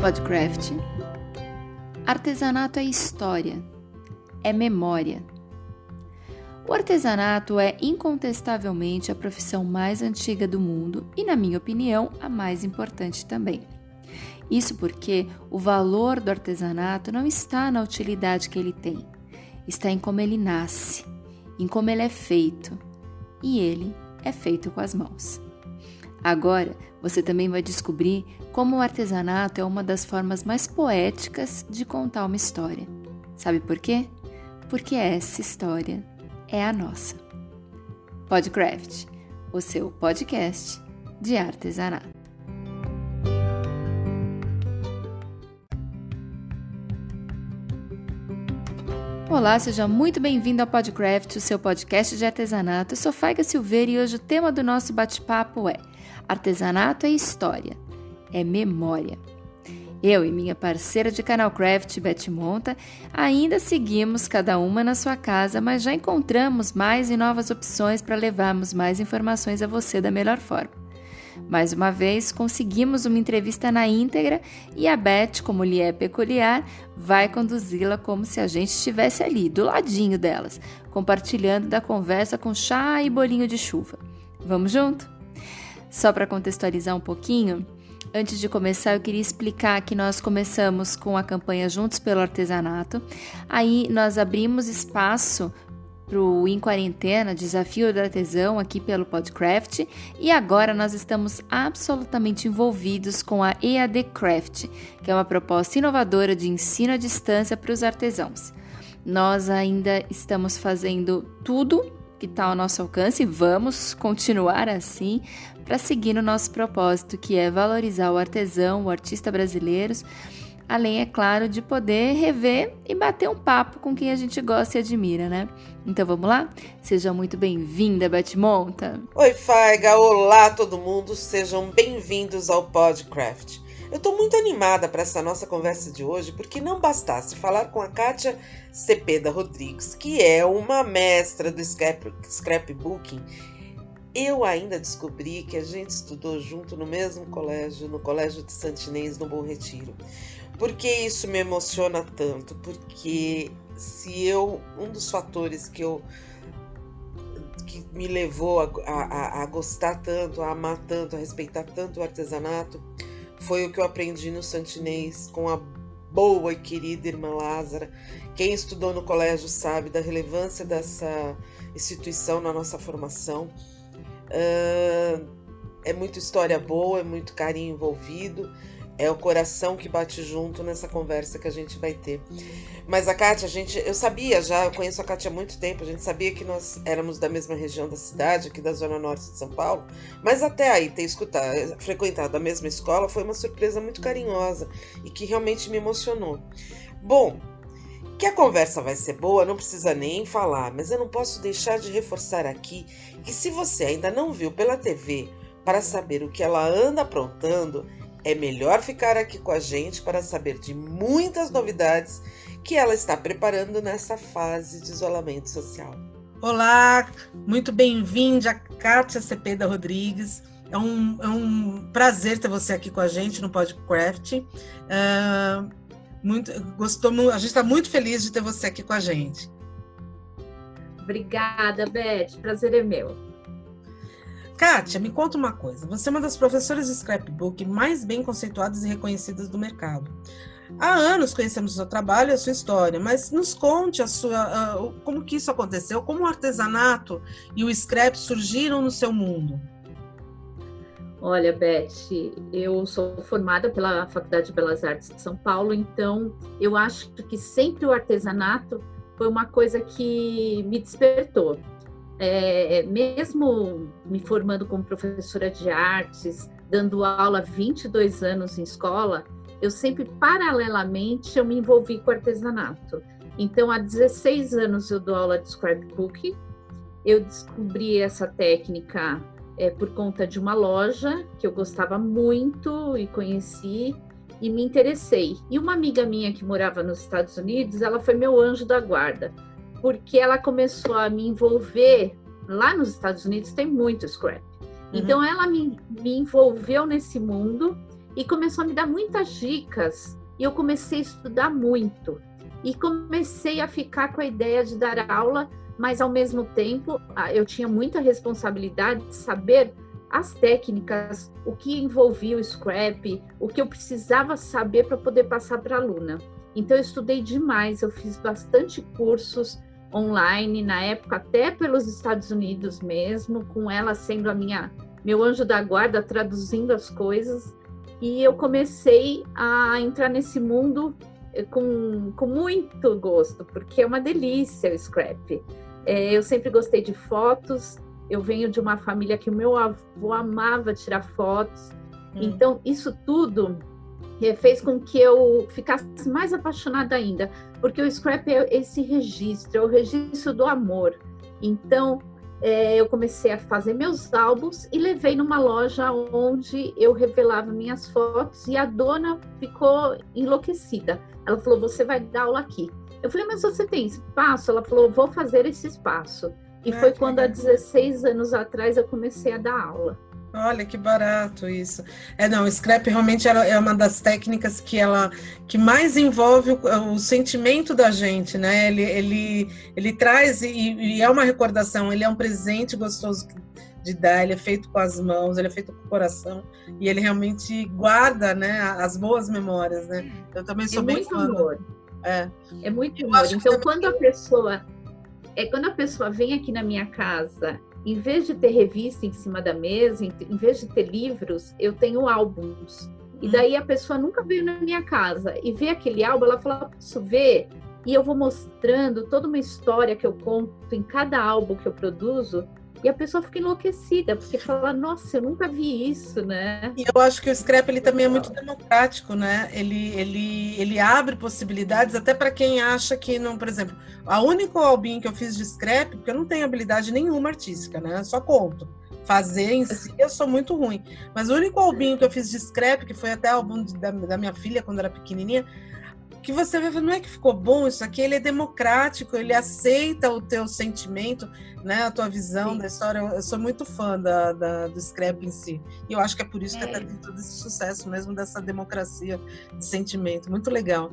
Podcraft. Artesanato é história, é memória. O artesanato é incontestavelmente a profissão mais antiga do mundo e, na minha opinião, a mais importante também. Isso porque o valor do artesanato não está na utilidade que ele tem, está em como ele nasce, em como ele é feito. E ele é feito com as mãos. Agora, você também vai descobrir como o artesanato é uma das formas mais poéticas de contar uma história. Sabe por quê? Porque essa história é a nossa. Podcraft, o seu podcast de artesanato. Olá, seja muito bem-vindo ao Podcraft, o seu podcast de artesanato. Eu sou Faiga Silveira e hoje o tema do nosso bate-papo é Artesanato é história, é memória. Eu e minha parceira de canal Craft, Betty Monta, ainda seguimos cada uma na sua casa, mas já encontramos mais e novas opções para levarmos mais informações a você da melhor forma. Mais uma vez, conseguimos uma entrevista na íntegra e a Beth, como lhe é peculiar, vai conduzi-la como se a gente estivesse ali, do ladinho delas, compartilhando da conversa com chá e bolinho de chuva. Vamos junto? Só para contextualizar um pouquinho, Antes de começar, eu queria explicar que nós começamos com a campanha Juntos pelo Artesanato. Aí nós abrimos espaço para o Em Quarentena, Desafio do Artesão, aqui pelo Podcraft, e agora nós estamos absolutamente envolvidos com a EAD Craft, que é uma proposta inovadora de ensino à distância para os artesãos. Nós ainda estamos fazendo tudo que está ao nosso alcance e vamos continuar assim para seguir o nosso propósito, que é valorizar o artesão, o artista brasileiros além, é claro, de poder rever e bater um papo com quem a gente gosta e admira, né? Então vamos lá? Seja muito bem-vinda, Batmonta! Oi, Faiga! Olá, todo mundo! Sejam bem-vindos ao Podcraft. Eu estou muito animada para essa nossa conversa de hoje, porque não bastasse falar com a Kátia Cepeda Rodrigues, que é uma mestra do scrap, scrapbooking, eu ainda descobri que a gente estudou junto no mesmo colégio, no Colégio de Santinês, no Bom Retiro. Por que isso me emociona tanto? Porque se eu um dos fatores que eu que me levou a, a, a, gostar tanto, a amar tanto, a respeitar tanto o artesanato, foi o que eu aprendi no Santinês com a boa e querida irmã Lázara. Quem estudou no colégio sabe da relevância dessa instituição na nossa formação. Uh, é muita história boa, é muito carinho envolvido é o coração que bate junto nessa conversa que a gente vai ter. Mas a Kátia, a gente, eu sabia já, eu conheço a Kátia há muito tempo, a gente sabia que nós éramos da mesma região da cidade, aqui da Zona Norte de São Paulo, mas até aí ter escutado, frequentado a mesma escola foi uma surpresa muito carinhosa e que realmente me emocionou. Bom, que a conversa vai ser boa, não precisa nem falar, mas eu não posso deixar de reforçar aqui que se você ainda não viu pela TV para saber o que ela anda aprontando, é melhor ficar aqui com a gente para saber de muitas novidades que ela está preparando nessa fase de isolamento social. Olá, muito bem-vinda, Kátia Cepeda Rodrigues. É um, é um prazer ter você aqui com a gente no Podcraft. Uh, muito, gostou, a gente está muito feliz de ter você aqui com a gente. Obrigada, Beth. Prazer é meu. Kátia, me conta uma coisa. Você é uma das professoras de scrapbook mais bem conceituadas e reconhecidas do mercado. Há anos conhecemos o seu trabalho e a sua história, mas nos conte a sua, uh, como que isso aconteceu, como o artesanato e o scrap surgiram no seu mundo. Olha, Beth, eu sou formada pela Faculdade de Belas Artes de São Paulo, então eu acho que sempre o artesanato foi uma coisa que me despertou é, mesmo me formando como professora de artes, dando aula 22 anos em escola, eu sempre, paralelamente, eu me envolvi com artesanato. Então, há 16 anos eu dou aula de scrapbook. Eu descobri essa técnica é, por conta de uma loja que eu gostava muito e conheci e me interessei. E uma amiga minha que morava nos Estados Unidos, ela foi meu anjo da guarda porque ela começou a me envolver. Lá nos Estados Unidos tem muito scrap. Uhum. Então ela me, me envolveu nesse mundo e começou a me dar muitas dicas. E eu comecei a estudar muito. E comecei a ficar com a ideia de dar aula, mas ao mesmo tempo eu tinha muita responsabilidade de saber as técnicas, o que envolvia o scrap, o que eu precisava saber para poder passar para a aluna. Então eu estudei demais, eu fiz bastante cursos online na época, até pelos Estados Unidos mesmo, com ela sendo a minha meu anjo da guarda traduzindo as coisas. E eu comecei a entrar nesse mundo eh, com, com muito gosto, porque é uma delícia o scrap. É, eu sempre gostei de fotos, eu venho de uma família que o meu avô amava tirar fotos. Hum. Então, isso tudo fez com que eu ficasse mais apaixonada ainda, porque o scrap é esse registro, é o registro do amor. Então, é, eu comecei a fazer meus álbuns e levei numa loja onde eu revelava minhas fotos e a dona ficou enlouquecida. Ela falou: Você vai dar aula aqui. Eu falei: Mas você tem espaço? Ela falou: Vou fazer esse espaço. E é, foi quando, há 16 anos atrás, eu comecei a dar aula. Olha que barato isso. É não, o scrap realmente é uma das técnicas que ela que mais envolve o, o sentimento da gente, né? Ele, ele, ele traz e, e, é uma recordação. Ele é um presente gostoso de dar. Ele é feito com as mãos, ele é feito com o coração e ele realmente guarda, né? As boas memórias, né? Eu também sou é bem muito fã. Amor. É. é muito amor. Então quando a pessoa é quando a pessoa vem aqui na minha casa em vez de ter revista em cima da mesa, em vez de ter livros, eu tenho álbuns. E hum. daí a pessoa nunca veio na minha casa e vê aquele álbum, ela fala, posso ver? E eu vou mostrando toda uma história que eu conto em cada álbum que eu produzo e a pessoa fica enlouquecida, porque fala, nossa, eu nunca vi isso, né? E eu acho que o scrap ele também é muito democrático, né? Ele, ele, ele abre possibilidades até para quem acha que não, por exemplo, a único album que eu fiz de scrap, porque eu não tenho habilidade nenhuma artística, né? Só conto. Fazer em si, eu sou muito ruim. Mas o único album que eu fiz de scrap, que foi até o álbum da, da minha filha quando era pequenininha, que você vê, não é que ficou bom isso aqui, ele é democrático, ele aceita o teu sentimento, né, a tua visão Sim. da história. Eu, sou muito fã da, da, do scrap em si. E eu acho que é por isso é. que até tem todo esse sucesso mesmo dessa democracia de sentimento. Muito legal.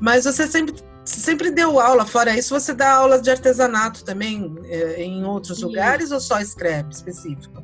Mas você sempre, sempre deu aula, fora isso, você dá aula de artesanato também é, em outros Sim. lugares ou só scrap específico?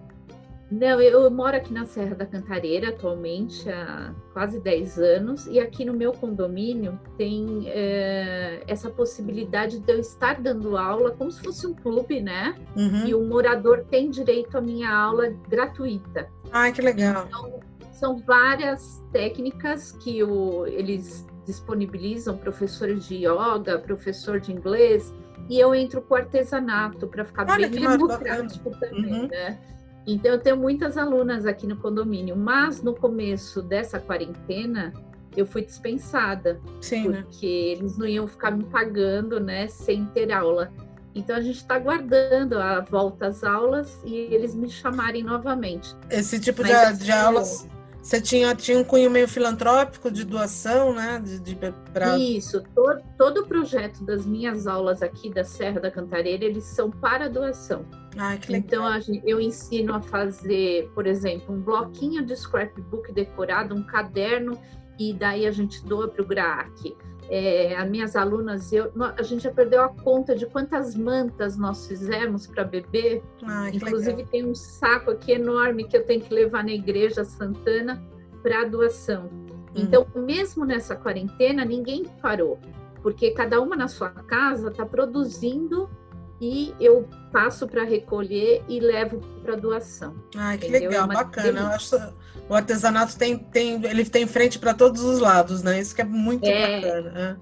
Não, eu moro aqui na Serra da Cantareira atualmente há quase 10 anos e aqui no meu condomínio tem é, essa possibilidade de eu estar dando aula como se fosse um clube, né? Uhum. E o morador tem direito à minha aula gratuita. Ai, que legal. Então, são várias técnicas que o, eles disponibilizam, professores de yoga, professor de inglês, e eu entro com artesanato para ficar Olha, bem democrático também, uhum. né? Então, eu tenho muitas alunas aqui no condomínio, mas no começo dessa quarentena, eu fui dispensada. Sim, né? porque né? eles não iam ficar me pagando, né, sem ter aula. Então, a gente está aguardando a volta às aulas e eles me chamarem novamente. Esse tipo de, assim, de aulas. Você tinha, tinha um cunho meio filantrópico de doação, né? De, de pra... Isso, todo, todo o projeto das minhas aulas aqui da Serra da Cantareira, eles são para doação. Ai, que legal. Então, eu ensino a fazer, por exemplo, um bloquinho de scrapbook decorado, um caderno, e daí a gente doa para o GRAAC. É, as minhas alunas, eu, a gente já perdeu a conta de quantas mantas nós fizemos para bebê. Ai, Inclusive, legal. tem um saco aqui enorme que eu tenho que levar na Igreja Santana para doação. Hum. Então, mesmo nessa quarentena, ninguém parou, porque cada uma na sua casa está produzindo e eu passo para recolher e levo para doação. Ah, que entendeu? legal, é bacana. Eu acho o artesanato tem, tem ele tem frente para todos os lados, né? Isso que é muito é, bacana.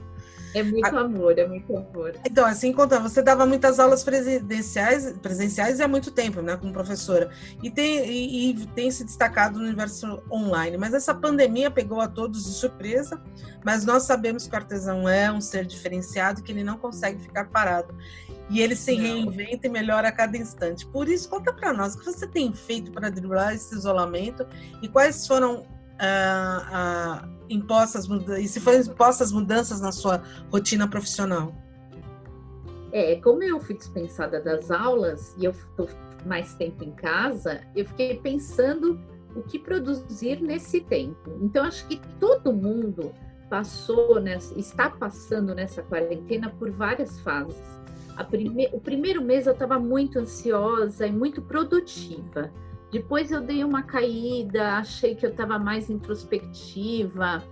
É muito a... amor, é muito amor. Então, assim, contando, você dava muitas aulas presenciais, presenciais há muito tempo, né, como professora, e tem, e, e, tem se destacado no universo online. Mas essa pandemia pegou a todos de surpresa, mas nós sabemos que o artesão é um ser diferenciado, que ele não consegue ficar parado. E ele se reinventa e melhora a cada instante. Por isso, conta para nós o que você tem feito para driblar esse isolamento e quais foram ah, ah, impostas e se foram impostas mudanças na sua rotina profissional. É, como eu fui dispensada das aulas e eu estou mais tempo em casa, eu fiquei pensando o que produzir nesse tempo. Então, acho que todo mundo passou, nessa, está passando nessa quarentena por várias fases. Prime... O primeiro mês eu estava muito ansiosa e muito produtiva. Depois eu dei uma caída, achei que eu estava mais introspectiva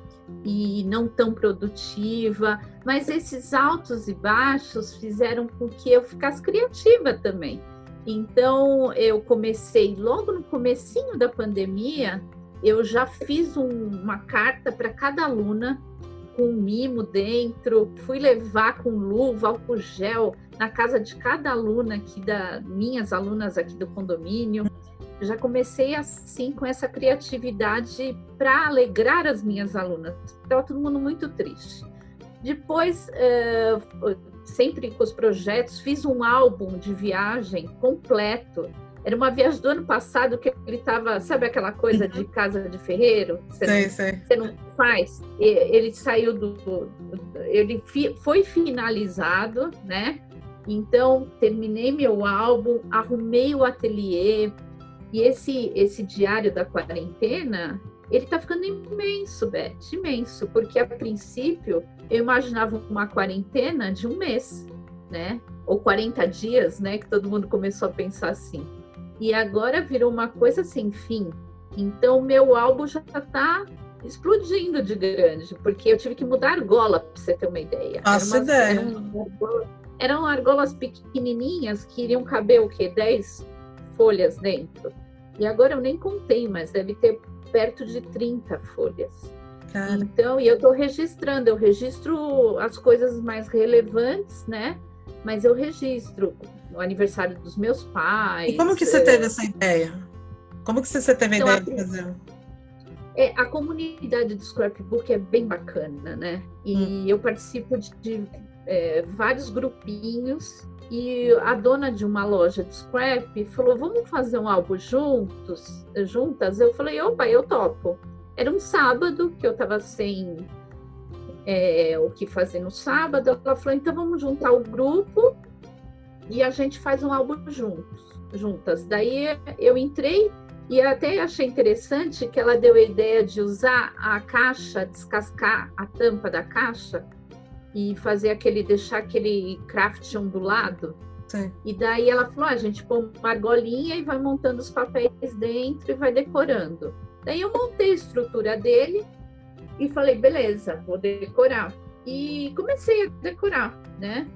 e não tão produtiva, mas esses altos e baixos fizeram com que eu ficasse criativa também. Então eu comecei logo no comecinho da pandemia, eu já fiz um, uma carta para cada aluna com mimo dentro, fui levar com luva, álcool gel na casa de cada aluna aqui da minhas alunas aqui do condomínio. Já comecei assim com essa criatividade para alegrar as minhas alunas. Estava todo mundo muito triste. Depois, eh, sempre com os projetos, fiz um álbum de viagem completo. Era uma viagem do ano passado que ele estava, sabe aquela coisa de uhum. casa de ferreiro? Você, sei, sei. você não faz? Ele saiu do. Ele foi finalizado, né? Então, terminei meu álbum, arrumei o ateliê, e esse, esse diário da quarentena, ele está ficando imenso, Beth, imenso, porque a princípio eu imaginava uma quarentena de um mês, né? Ou 40 dias, né? Que todo mundo começou a pensar assim. E agora virou uma coisa sem fim. Então, meu álbum já está explodindo de grande, porque eu tive que mudar a argola, para você ter uma ideia. Nossa ideia. Eram, eram argolas pequenininhas que iriam caber o quê? 10 folhas dentro. E agora eu nem contei, mas deve ter perto de 30 folhas. Cara. Então, e eu estou registrando, eu registro as coisas mais relevantes, né? Mas eu registro o aniversário dos meus pais. E como que você teve é, essa ideia? Como que você teve a então, ideia de fazer? É, a comunidade do scrapbook é bem bacana, né? E hum. eu participo de, de é, vários grupinhos e a dona de uma loja de scrap falou: Vamos fazer um álbum juntos, juntas? Eu falei: Opa, eu topo. Era um sábado que eu estava sem é, o que fazer no sábado. Ela falou: Então vamos juntar o grupo e a gente faz um álbum juntos, juntas. Daí eu entrei e até achei interessante que ela deu a ideia de usar a caixa, descascar a tampa da caixa e fazer aquele, deixar aquele craft ondulado. Sim. E daí ela falou: ah, a gente põe uma argolinha e vai montando os papéis dentro e vai decorando. Daí eu montei a estrutura dele e falei: beleza, vou decorar. E comecei a decorar, né?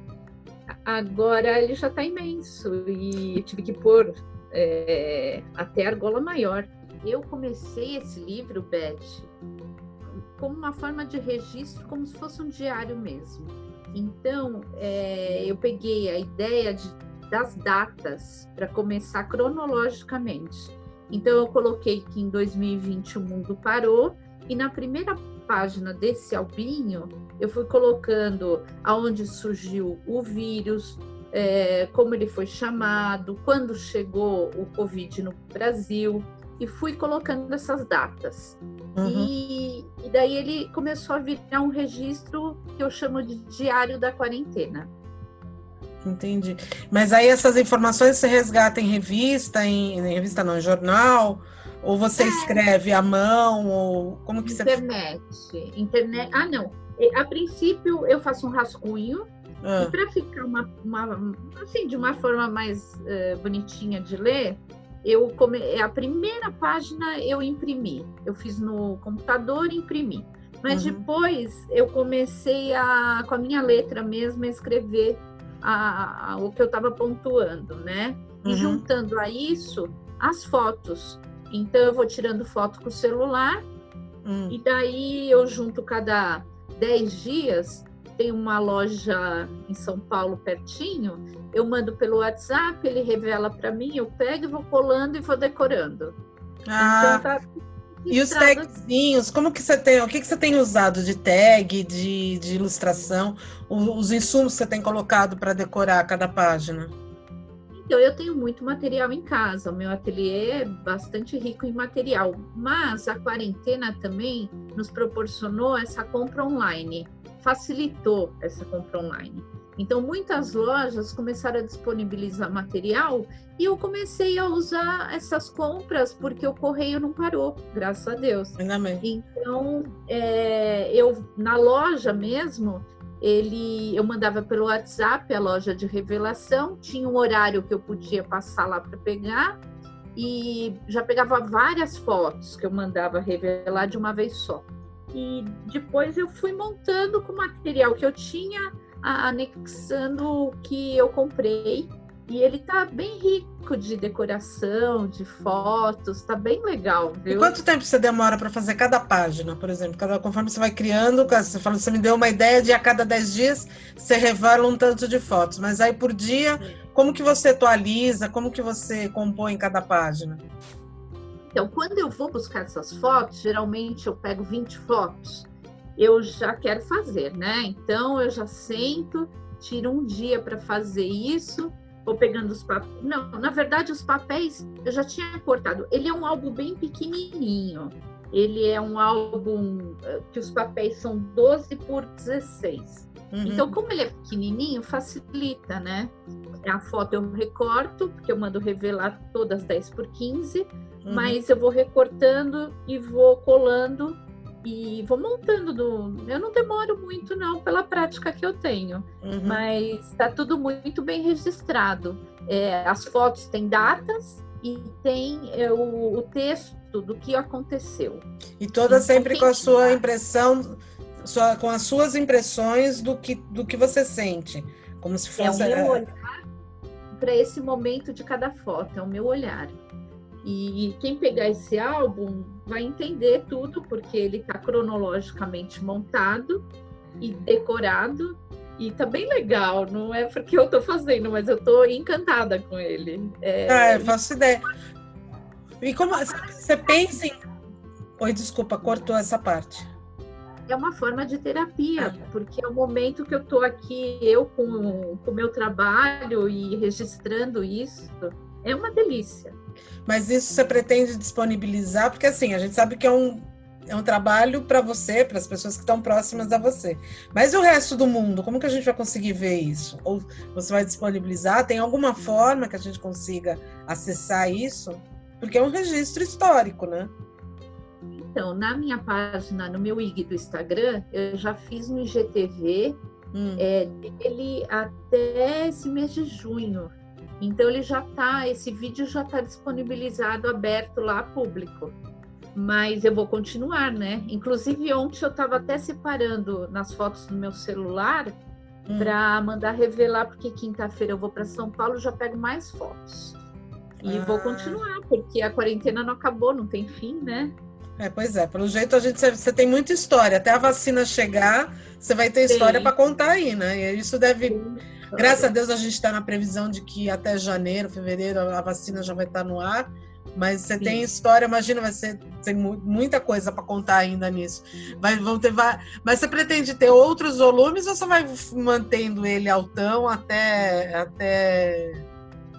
Agora ele já está imenso e tive que pôr é, até argola maior. Eu comecei esse livro, Beth, como uma forma de registro, como se fosse um diário mesmo. Então, é, eu peguei a ideia de, das datas para começar cronologicamente. Então, eu coloquei que em 2020 o mundo parou, e na primeira página desse albinho, eu fui colocando aonde surgiu o vírus, é, como ele foi chamado, quando chegou o Covid no Brasil, e fui colocando essas datas. Uhum. E, e, daí ele começou a virar um registro que eu chamo de diário da quarentena. Entendi. Mas aí essas informações você resgata em revista, em, em revista não, em jornal? Ou você é. escreve à mão? Ou como que Internet. você Internet. Ah, não. A princípio eu faço um rascunho. Ah. E para ficar uma, uma, assim, de uma forma mais uh, bonitinha de ler, eu come... a primeira página eu imprimi. Eu fiz no computador e imprimi. Mas uhum. depois eu comecei a, com a minha letra mesmo, a escrever a, a, o que eu estava pontuando, né? E uhum. juntando a isso as fotos. Então eu vou tirando foto com o celular uhum. e daí eu junto cada 10 dias tem uma loja em São Paulo pertinho, eu mando pelo WhatsApp, ele revela para mim, eu pego e vou colando e vou decorando. Ah, então, tá e os tagzinhos, como que você tem? O que, que você tem usado de tag, de, de ilustração? Os insumos que você tem colocado para decorar cada página? Então, eu tenho muito material em casa. O meu ateliê é bastante rico em material. Mas a quarentena também nos proporcionou essa compra online facilitou essa compra online. Então, muitas lojas começaram a disponibilizar material e eu comecei a usar essas compras porque o correio não parou, graças a Deus. Bem. Então, é, eu na loja mesmo, ele, eu mandava pelo WhatsApp a loja de revelação, tinha um horário que eu podia passar lá para pegar e já pegava várias fotos que eu mandava revelar de uma vez só. E depois eu fui montando com o material que eu tinha anexando o que eu comprei. E ele tá bem rico de decoração, de fotos, tá bem legal, viu? E quanto tempo você demora para fazer cada página, por exemplo? Cada, conforme você vai criando, você fala, você me deu uma ideia de a cada 10 dias você revela um tanto de fotos, mas aí por dia, como que você atualiza, como que você compõe cada página? Então, quando eu vou buscar essas fotos, geralmente eu pego 20 fotos eu já quero fazer, né? Então eu já sento, tiro um dia para fazer isso, vou pegando os papéis. Não, na verdade, os papéis eu já tinha cortado. Ele é um álbum bem pequenininho. Ele é um álbum eh, que os papéis são 12 por 16. Uhum. Então, como ele é pequenininho, facilita, né? A foto eu recorto, porque eu mando revelar todas 10 por 15, uhum. mas eu vou recortando e vou colando e vou montando do. Eu não demoro muito, não, pela prática que eu tenho, uhum. mas está tudo muito bem registrado. É, as fotos têm datas e tem é, o, o, texto do que aconteceu. E toda então, sempre com a sua impressão, sua, com as suas impressões do que, do que você sente. Como se fosse. É o meu é, olhar para esse momento de cada foto, é o meu olhar. E quem pegar esse álbum vai entender tudo, porque ele está cronologicamente montado e decorado. E tá bem legal, não é porque eu estou fazendo, mas eu estou encantada com ele. É, ah, eu faço ideia. E como você pensa em. Oi, desculpa, cortou essa parte. É uma forma de terapia, porque é o momento que eu estou aqui, eu com o meu trabalho e registrando isso, é uma delícia. Mas isso você pretende disponibilizar? Porque assim, a gente sabe que é um, é um trabalho para você, para as pessoas que estão próximas a você. Mas e o resto do mundo? Como que a gente vai conseguir ver isso? Ou você vai disponibilizar? Tem alguma forma que a gente consiga acessar isso? Porque é um registro histórico, né? Então, na minha página, no meu IG do Instagram, eu já fiz um IGTV hum. é, dele até esse mês de junho. Então ele já está, esse vídeo já está disponibilizado, aberto lá público. Mas eu vou continuar, né? Inclusive ontem eu estava até separando nas fotos do meu celular hum. para mandar revelar, porque quinta-feira eu vou para São Paulo já pego mais fotos. E ah. vou continuar, porque a quarentena não acabou, não tem fim, né? É, pois é, pelo jeito a gente você tem muita história. Até a vacina chegar, você vai ter história para contar aí, né? E isso deve. Sim Graças a Deus a gente está na previsão de que até janeiro, fevereiro, a vacina já vai estar tá no ar. Mas você Sim. tem história, imagina, vai ser tem muita coisa para contar ainda nisso. Vai, vão ter, vai, mas você pretende ter outros volumes ou você vai mantendo ele altão até. até...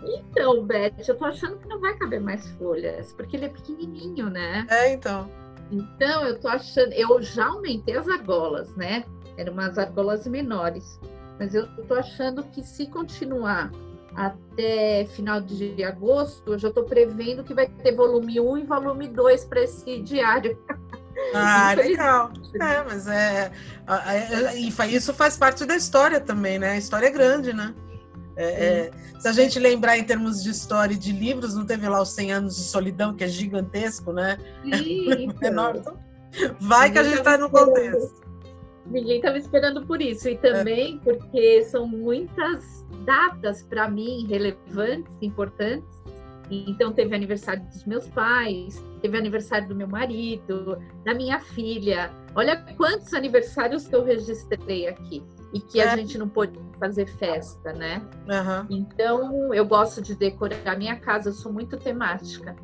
Então, Beth, eu tô achando que não vai caber mais folhas, porque ele é pequenininho, né? É, então. Então, eu tô achando. Eu já aumentei as argolas, né? Eram umas argolas menores. Mas eu estou achando que se continuar até final de agosto, eu já estou prevendo que vai ter volume 1 e volume 2 para esse diário. Ah, legal. É, mas é, Isso faz parte da história também, né? A história é grande, né? É, é, se a gente lembrar em termos de história e de livros, não teve lá os 100 anos de solidão, que é gigantesco, né? Sim, é enorme. Então, vai que a gente está no contexto. Ninguém estava esperando por isso. E também é. porque são muitas datas para mim relevantes, importantes. Então, teve aniversário dos meus pais, teve aniversário do meu marido, da minha filha. Olha quantos aniversários que eu registrei aqui e que é. a gente não pôde fazer festa, né? Uhum. Então, eu gosto de decorar a minha casa, eu sou muito temática.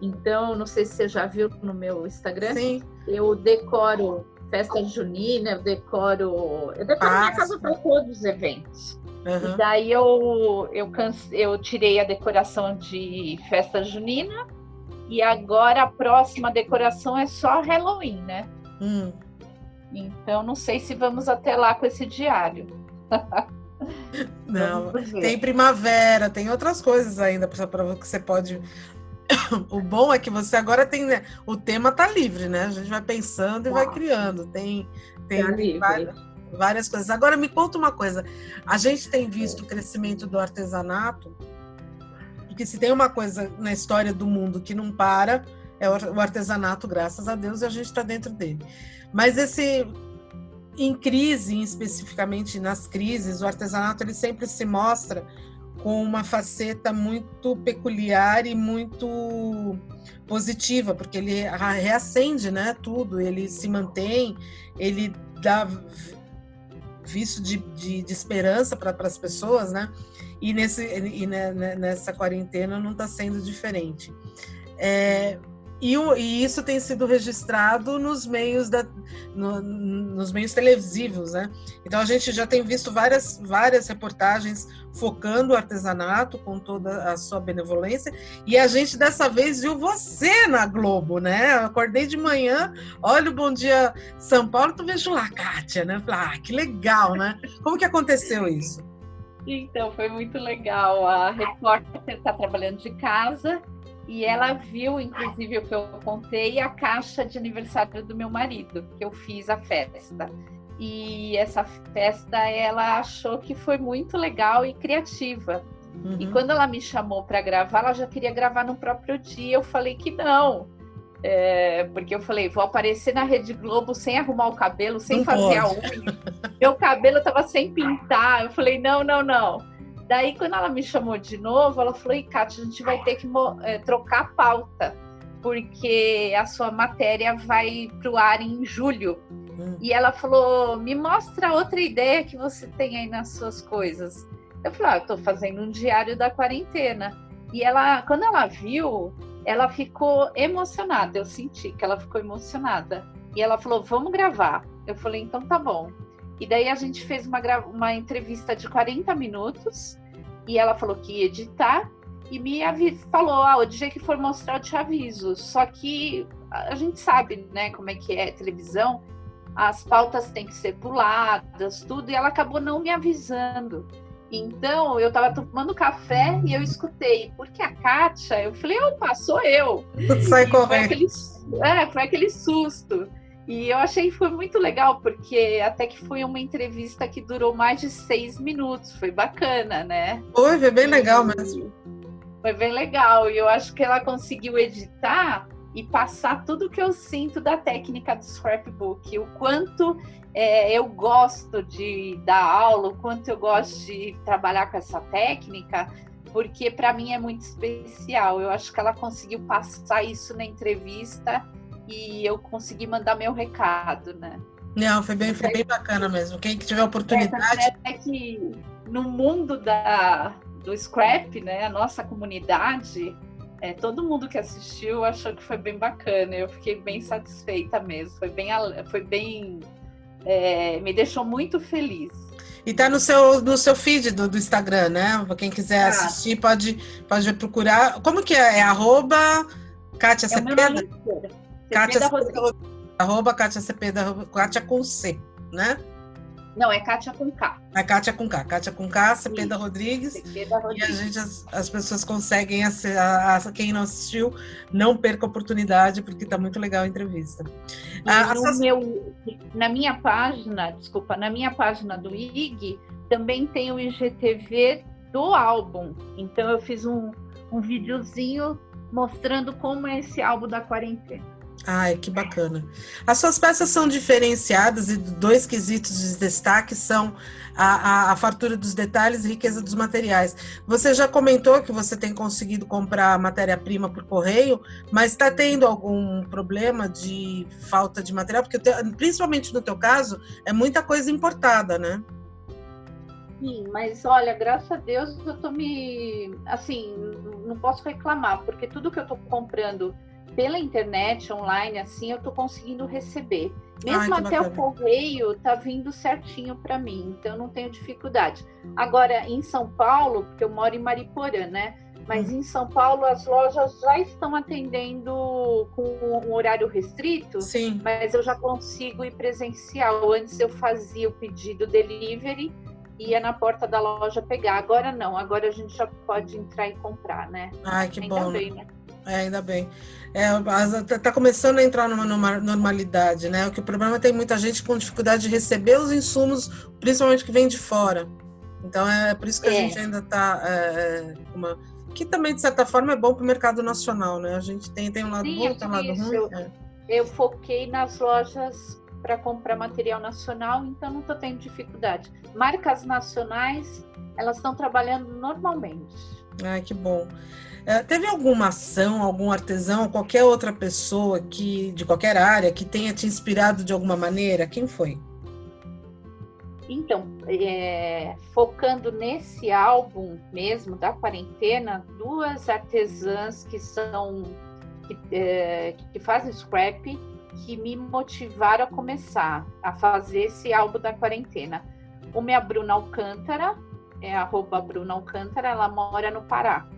Então, não sei se você já viu no meu Instagram, Sim. eu decoro festa junina, eu decoro. Eu decoro ah, minha casa para todos os eventos. Uhum. E daí eu, eu, canse, eu tirei a decoração de festa junina e agora a próxima decoração é só Halloween, né? Hum. Então não sei se vamos até lá com esse diário. Não, tem primavera, tem outras coisas ainda para que você pode. O bom é que você agora tem. Né? O tema tá livre, né? A gente vai pensando e vai criando. Tem, tem tá várias, várias coisas. Agora me conta uma coisa. A gente tem visto o crescimento do artesanato, porque se tem uma coisa na história do mundo que não para, é o artesanato, graças a Deus, e a gente está dentro dele. Mas esse em crise, especificamente nas crises, o artesanato ele sempre se mostra com uma faceta muito peculiar e muito positiva, porque ele reacende, né, tudo, ele se mantém, ele dá visto de, de, de esperança para as pessoas, né? E, nesse, e nessa quarentena não está sendo diferente. É, e, e, isso tem sido registrado nos meios, da, no, nos meios televisivos, né? Então a gente já tem visto várias, várias reportagens focando o artesanato com toda a sua benevolência. E a gente dessa vez viu você na Globo, né? Eu acordei de manhã, olha o Bom Dia São Paulo, tu vejo lá, Kátia, né? Falei, ah, que legal, né? Como que aconteceu isso? Então, foi muito legal. A repórter está trabalhando de casa e ela viu, inclusive, o que eu contei, a caixa de aniversário do meu marido, que eu fiz a festa. E essa festa ela achou que foi muito legal e criativa. Uhum. E quando ela me chamou para gravar, ela já queria gravar no próprio dia. Eu falei que não. É, porque eu falei, vou aparecer na Rede Globo sem arrumar o cabelo, sem não fazer pode. a unha. Meu cabelo estava sem pintar. Eu falei, não, não, não. Daí, quando ela me chamou de novo, ela falou: Kátia, a gente vai ter que é, trocar a pauta, porque a sua matéria vai para o ar em julho. Hum. E ela falou: me mostra outra ideia que você tem aí nas suas coisas. Eu falei: ah, eu estou fazendo um diário da quarentena. E ela, quando ela viu, ela ficou emocionada. Eu senti que ela ficou emocionada. E ela falou: vamos gravar. Eu falei: então tá bom. E daí a gente fez uma, uma entrevista de 40 minutos e ela falou que ia editar e me falou, ah, o dia que for mostrar eu te aviso. Só que a gente sabe, né, como é que é televisão, as pautas têm que ser puladas, tudo, e ela acabou não me avisando. Então, eu estava tomando café e eu escutei, porque a Kátia, eu falei, opa, sou eu. Sai correndo. Foi aquele, é, foi aquele susto. E eu achei que foi muito legal, porque até que foi uma entrevista que durou mais de seis minutos. Foi bacana, né? Foi, foi bem legal mesmo. Foi bem legal. E eu acho que ela conseguiu editar e passar tudo que eu sinto da técnica do scrapbook. O quanto é, eu gosto de dar aula, o quanto eu gosto de trabalhar com essa técnica, porque para mim é muito especial. Eu acho que ela conseguiu passar isso na entrevista e eu consegui mandar meu recado, né? Não, foi bem, foi bem bacana mesmo. Quem tiver oportunidade. É, que no mundo da, do scrap, né, a nossa comunidade, é, todo mundo que assistiu achou que foi bem bacana. Eu fiquei bem satisfeita mesmo. Foi bem, foi bem, é, me deixou muito feliz. E tá no seu, no seu feed do, do Instagram, né? Quem quiser ah. assistir pode, pode procurar. Como que é? É arroba Kátia é Cepeda? Kátia arroba Kátia Cepeda, Kátia com C, né? Não, é Kátia com K. É Kátia com K. Kátia com K, Cepeda Rodrigues. Cepeda Rodrigues. E a gente, as, as pessoas conseguem, a, a, quem não assistiu, não perca a oportunidade, porque está muito legal a entrevista. Ah, no meu, na minha página, desculpa, na minha página do IG, também tem o IGTV do álbum. Então eu fiz um, um videozinho mostrando como é esse álbum da quarentena. Ai, que bacana. As suas peças são diferenciadas e dois quesitos de destaque são a, a, a, fartura dos detalhes e riqueza dos materiais. Você já comentou que você tem conseguido comprar matéria-prima por correio, mas está tendo algum problema de falta de material? Porque, principalmente no teu caso, é muita coisa importada, né? Sim, mas olha, graças a Deus eu tô me. Assim, não posso reclamar, porque tudo que eu tô comprando pela internet, online, assim, eu tô conseguindo receber. Mesmo Ai, até bacana. o correio tá vindo certinho para mim, então eu não tenho dificuldade. Agora, em São Paulo, porque eu moro em Mariporã, né? Mas hum. em São Paulo as lojas já estão atendendo com um horário restrito, Sim. mas eu já consigo ir presencial. Antes eu fazia o pedido delivery ia na porta da loja pegar. Agora não, agora a gente já pode entrar e comprar, né? Ai, que Ainda bom. bem, né? É, ainda bem. É, está tá começando a entrar numa norma- normalidade, né? O que o problema é que tem muita gente com dificuldade de receber os insumos, principalmente que vem de fora. Então é por isso que a É. gente ainda está uma que também de certa forma é bom para o mercado nacional, né? A gente tem tem um lado Sim, bom, é tem um lado ruim. é. Eu foquei nas lojas para comprar material nacional, então não estou tendo dificuldade. Marcas nacionais, elas estão trabalhando normalmente. Ai, que bom. É, teve alguma ação, algum artesão, qualquer outra pessoa que de qualquer área que tenha te inspirado de alguma maneira? Quem foi? Então, é, focando nesse álbum mesmo da quarentena, duas artesãs que são que, é, que fazem scrap que me motivaram a começar a fazer esse álbum da quarentena. Uma é a Bruna Alcântara, é arroba Bruna Alcântara, ela mora no Pará.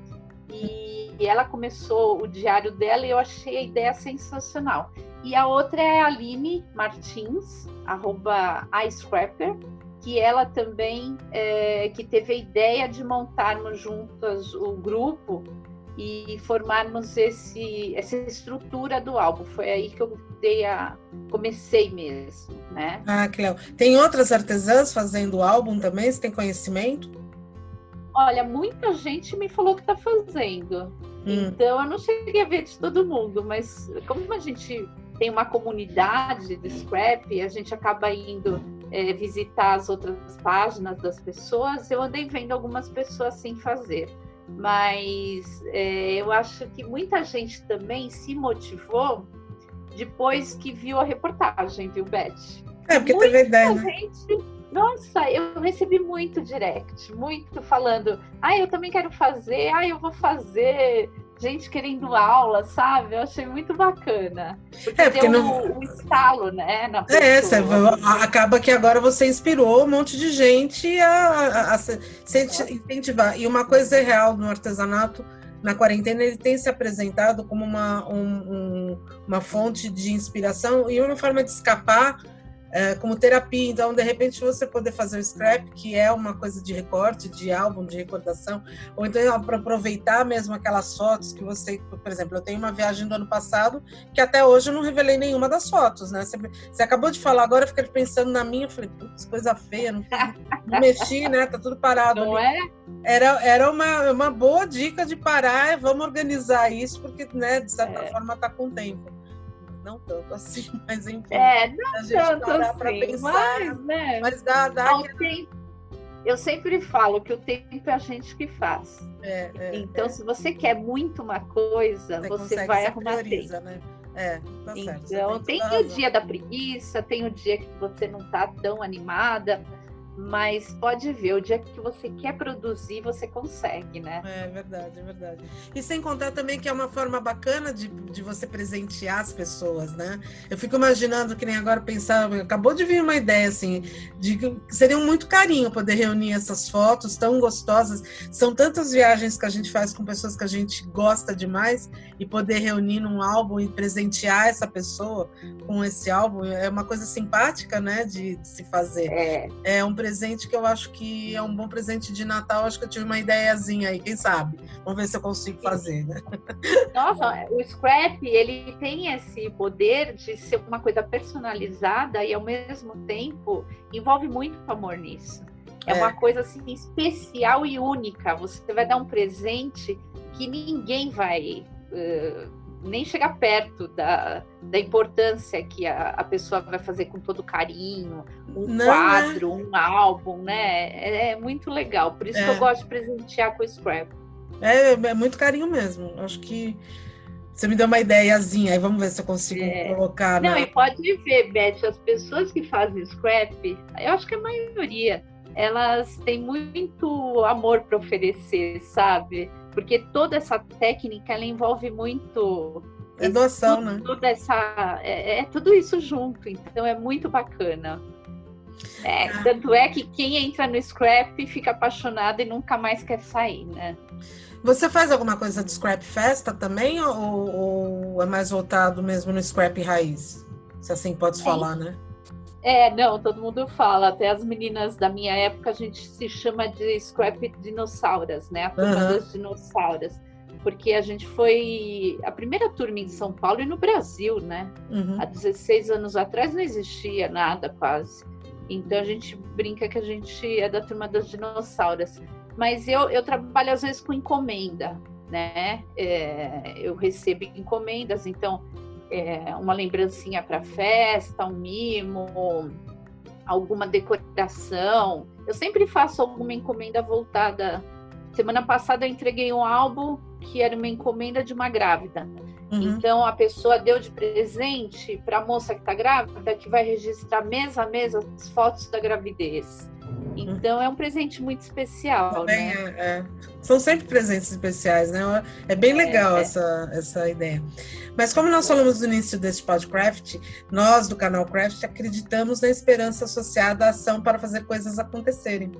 E ela começou o diário dela e eu achei a ideia sensacional. E a outra é a Aline Martins, arroba iScrapper, que ela também é, que teve a ideia de montarmos juntas o grupo e formarmos esse, essa estrutura do álbum. Foi aí que eu dei a, comecei mesmo, né? Ah, que legal. Tem outras artesãs fazendo álbum também? Você tem conhecimento? Olha, muita gente me falou que está fazendo. Hum. Então, eu não cheguei a ver de todo mundo, mas como a gente tem uma comunidade de scrap, a gente acaba indo é, visitar as outras páginas das pessoas, eu andei vendo algumas pessoas sem fazer. Mas é, eu acho que muita gente também se motivou depois que viu a reportagem, viu, Beth? É, porque Muita teve a ideia, né? gente. Nossa, eu recebi muito direct, muito falando, ah, eu também quero fazer, ah, eu vou fazer. Gente querendo aula, sabe? Eu achei muito bacana. Porque, É, porque deu não- o, o estalo, né? Na É, você- acaba que agora você inspirou um monte de gente a, a- a se se incentivar. E uma coisa é real no artesanato, na quarentena, ele tem se apresentado como uma, um- um- uma fonte de inspiração e uma forma de escapar é, como terapia. Então, de repente, você poder fazer o scrap, que é uma coisa de recorte, de álbum, de recordação, ou então para aproveitar mesmo aquelas fotos que você, por exemplo, eu tenho uma viagem do ano passado que até hoje eu não revelei nenhuma das fotos, né? Você, você acabou de falar agora, eu fiquei pensando na minha, eu falei, putz, coisa feia, não, não mexi, né? Tá tudo parado. Não ali. é? Era, era uma, uma boa dica de parar, vamos organizar isso, porque, né, de certa É. forma tá com tempo. Não tanto assim, mas enfim. É, não a gente tanto assim, pensar, mas, né? mas dá, dá Ao tempo- eu sempre falo que o tempo é a gente que faz. é, é, então, é. se você quer muito uma coisa, você, consegue, vai você arrumar tempo. prioriza, né? É, tá certo. você Então, tem toda o dia da preguiça, tem o dia que você não tá tão animada, mas pode ver, o dia que você quer produzir, você consegue, né? É verdade, é verdade. E sem contar também que é uma forma bacana de, de você presentear as pessoas, né? Eu fico imaginando que nem agora pensar, acabou de vir uma ideia assim, de que seria um muito carinho poder reunir essas fotos tão gostosas. São tantas viagens que a gente faz com pessoas que a gente gosta demais e poder reunir num álbum e presentear essa pessoa com esse álbum é uma coisa simpática, né, de, de se fazer. É, É um presente que eu acho que é um bom presente de Natal. Acho que eu tive uma ideiazinha aí, quem sabe? Vamos ver se eu consigo fazer, né? Nossa, o scrap ele tem esse poder de ser uma coisa personalizada e ao mesmo tempo envolve muito amor nisso. É, É. uma coisa assim especial e única. Você vai dar um presente que ninguém vai eh, nem chegar perto da, da importância que a, a pessoa vai fazer com todo carinho, um Não, quadro, um álbum, né? É, é muito legal. Por isso que É. eu gosto de presentear com o scrap. É, é muito carinho mesmo. Acho que você me deu uma ideiazinha aí. Vamos ver se eu consigo É. colocar. Não, na- e pode ver, Beth, as pessoas que fazem scrap, eu acho que a maioria, elas têm muito amor para oferecer, sabe? Porque toda essa técnica, ela envolve muito... É tudo, né? Toda essa, é, é tudo isso junto, então é muito bacana. É, Ah. Tanto é que quem entra no scrap fica apaixonado e nunca mais quer sair, né? Você faz alguma coisa de scrap festa também? Ou, ou é mais voltado mesmo no scrap raiz? Se assim pode É falar, né? É, não, todo mundo fala. Até as meninas da minha época a gente se chama de scrap dinossauras, né? A turma uhum. das dinossauras. Porque a gente foi a primeira turma em São Paulo e no Brasil, né? Uhum. Há 16 anos atrás não existia nada quase. Então a gente brinca que a gente é da turma das dinossauras. Mas eu, eu trabalho às vezes com encomenda, né? É, eu recebo encomendas, então é, uma lembrancinha para festa, um mimo, alguma decoração. Eu sempre faço alguma encomenda voltada. Semana passada eu entreguei um álbum que era uma encomenda de uma grávida. Uhum. Então a pessoa deu de presente para a moça que está grávida, que vai registrar mês a mês as fotos da gravidez. Então é um presente muito especial. Também né? é, é. São sempre presentes especiais, né? É bem legal é, essa, essa ideia. Mas como nós falamos no início deste podcast, nós do canal Craft acreditamos na esperança associada à ação para fazer coisas acontecerem.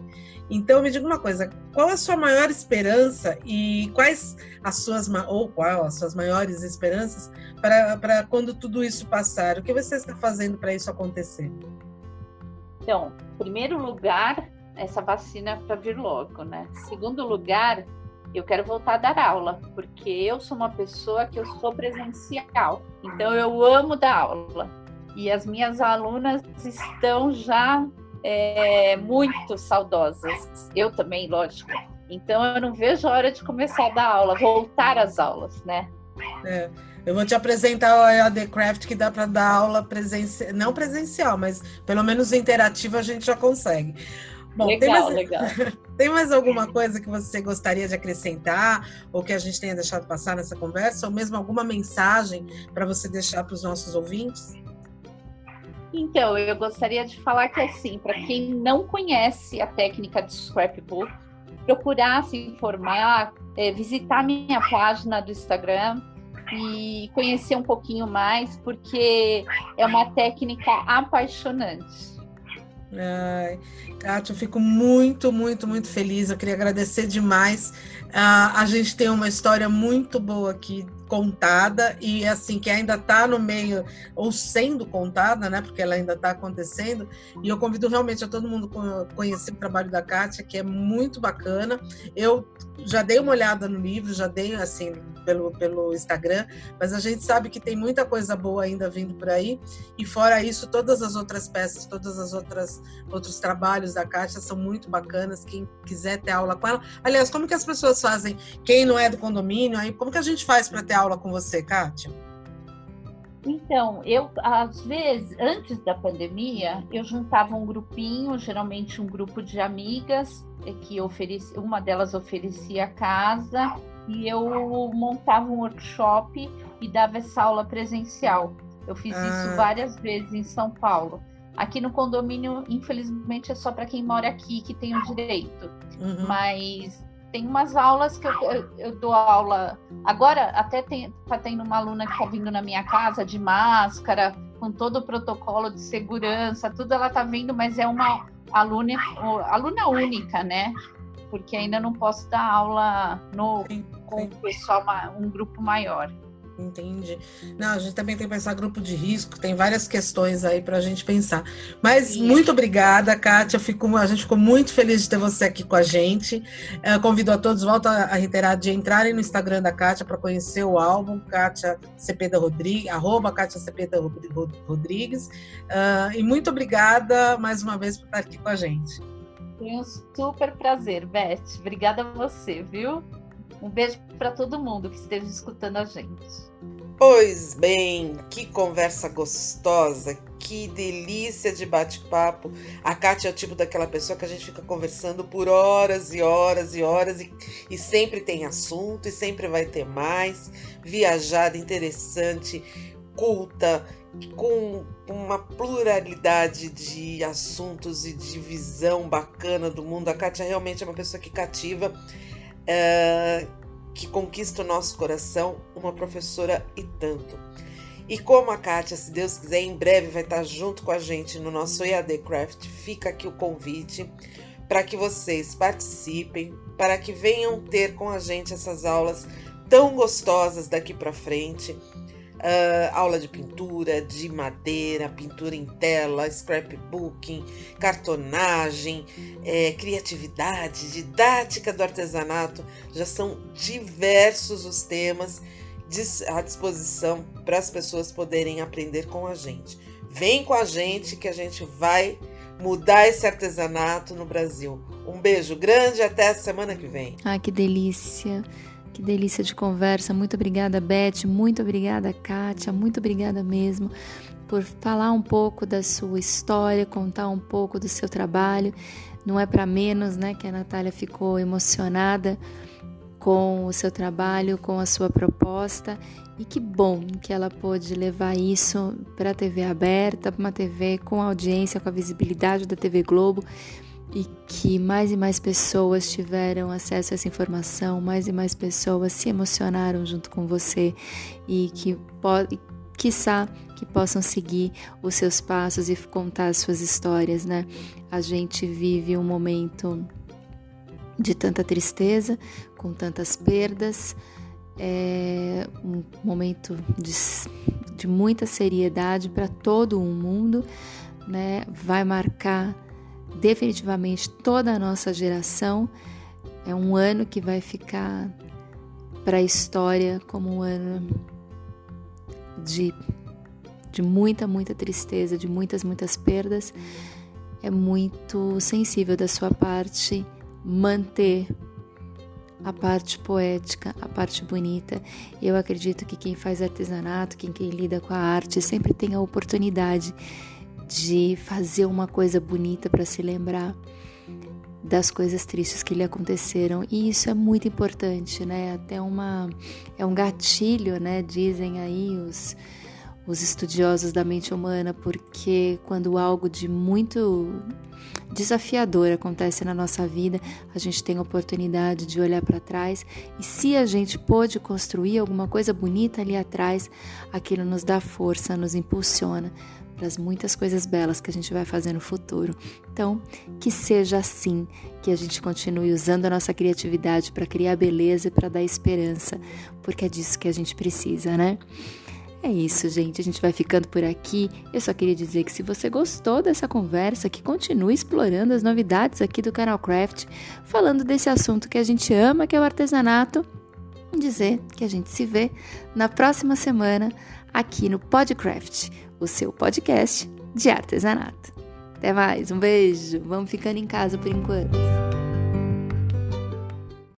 Então me diga uma coisa, qual a sua maior esperança e quais as suas ou qual as suas maiores esperanças para, para quando tudo isso passar? O que você está fazendo para isso acontecer? Então, primeiro lugar, essa vacina para vir logo, né? Segundo lugar, eu quero voltar a dar aula, porque eu sou uma pessoa que eu sou presencial. Então eu amo dar aula. E as minhas alunas estão já é, muito saudosas. Eu também, lógico. Então eu não vejo a hora de começar a dar aula, voltar às aulas, né? É. Eu vou te apresentar o EAD Craft que dá para dar aula presencial, não presencial, mas pelo menos interativa a gente já consegue. Bom, legal, tem mais, legal. tem mais alguma coisa que você gostaria de acrescentar ou que a gente tenha deixado passar nessa conversa, ou mesmo alguma mensagem para você deixar para os nossos ouvintes? Então, eu gostaria de falar que assim, para quem não conhece a técnica de scrapbook, procurar se informar, é, visitar minha página do Instagram, e conhecer um pouquinho mais, porque é uma técnica apaixonante. Ai, Kátia, eu fico muito, muito, muito feliz. Eu queria agradecer demais. Uh, a gente tem uma história muito boa aqui contada e assim que ainda está no meio ou sendo contada, né? Porque ela ainda está acontecendo. E eu convido realmente a todo mundo conhecer o trabalho da Kátia, que é muito bacana. Eu já dei uma olhada no livro, já dei assim pelo, pelo Instagram, mas a gente sabe que tem muita coisa boa ainda vindo por aí. E fora isso, todas as outras peças, todas as outras outros trabalhos da Kátia são muito bacanas. Quem quiser ter aula com ela, aliás, como que as pessoas fazem? Quem não é do condomínio, aí como que a gente faz para ter aula com você, Kátia? Então, eu, às vezes, antes da pandemia, eu juntava um grupinho, geralmente um grupo de amigas, eh, que oferecia, uma delas oferecia casa, e eu montava um workshop e dava essa aula presencial. Eu fiz ah. isso várias vezes em São Paulo. Aqui no condomínio, infelizmente, é só para quem mora aqui que tem o direito. Uhum. Mas tem umas aulas que eu, eu, eu, dou aula. Agora, até tem, tá tendo uma aluna que está vindo na minha casa de máscara, com todo o protocolo de segurança, tudo ela está vindo, mas é uma aluna, aluna única, né? Porque ainda não posso dar aula no, com o pessoal, um grupo maior. Entendi. Não, a gente também tem que pensar grupo de risco, tem várias questões aí para a gente pensar. Mas Sim. muito obrigada, Kátia. Fico, a gente ficou muito feliz de ter você aqui com a gente. Eu convido a todos, volto a reiterar, de entrarem no Instagram da Kátia para conhecer o álbum, Kátia Cepeda Rodrigues, arroba Kátia Cepeda Rodrigues. Uh, e muito obrigada mais uma vez por estar aqui com a gente. Foi um super prazer, Beth. Obrigada a você, viu? Um beijo para todo mundo que esteja escutando a gente. Pois bem, que conversa gostosa, que delícia de bate-papo. A Kátia é o tipo daquela pessoa que a gente fica conversando por horas e horas e horas e, e sempre tem assunto e sempre vai ter mais. Viajada, interessante, culta, com uma pluralidade de assuntos e de visão bacana do mundo. A Kátia realmente é uma pessoa que cativa uh, que conquista o nosso coração, uma professora e tanto. E como a Kátia, se Deus quiser, em breve vai estar junto com a gente no nosso EAD Craft, fica aqui o convite para que vocês participem, para que venham ter com a gente essas aulas tão gostosas daqui para frente. Uh, aula de pintura, de madeira, pintura em tela, scrapbooking, cartonagem, é, criatividade, didática do artesanato. Já são diversos os temas à disposição para as pessoas poderem aprender com a gente. Vem com a gente que a gente vai mudar esse artesanato no Brasil. Um beijo grande e até a semana que vem. Ah, que delícia! Que delícia de conversa. Muito obrigada, Beth. Muito obrigada, Kátia. Muito obrigada mesmo por falar um pouco da sua história, contar um pouco do seu trabalho. Não é para menos, né, que a Natália ficou emocionada com o seu trabalho, com a sua proposta. E que bom que ela pôde levar isso para a TV aberta, para uma TV com audiência, com a visibilidade da TV Globo e que mais e mais pessoas tiveram acesso a essa informação, mais e mais pessoas se emocionaram junto com você e que pode, quiçá que possam seguir os seus passos e contar as suas histórias, né? A gente vive um momento de tanta tristeza, com tantas perdas, é um momento de, de muita seriedade para todo o mundo, né? Vai marcar definitivamente toda a nossa geração. É um ano que vai ficar para a história como um ano de, de muita, muita tristeza, de muitas, muitas perdas. É muito sensível da sua parte manter a parte poética, a parte bonita. Eu acredito que quem faz artesanato, quem, quem lida com a arte, sempre tem a oportunidade de fazer uma coisa bonita para se lembrar das coisas tristes que lhe aconteceram e isso é muito importante, né? Até uma é um gatilho, né? Dizem aí os os estudiosos da mente humana, porque quando algo de muito desafiador acontece na nossa vida, a gente tem a oportunidade de olhar para trás e se a gente pôde construir alguma coisa bonita ali atrás, aquilo nos dá força, nos impulsiona para as muitas coisas belas que a gente vai fazer no futuro. Então, que seja assim, que a gente continue usando a nossa criatividade para criar beleza e para dar esperança, porque é disso que a gente precisa, né? É isso, gente. A gente vai ficando por aqui. Eu só queria dizer que se você gostou dessa conversa, que continue explorando as novidades aqui do canal Craft, falando desse assunto que a gente ama, que é o artesanato. Dizer que a gente se vê na próxima semana aqui no Podcraft o seu podcast de artesanato. Até mais, um beijo. Vamos ficando em casa por enquanto.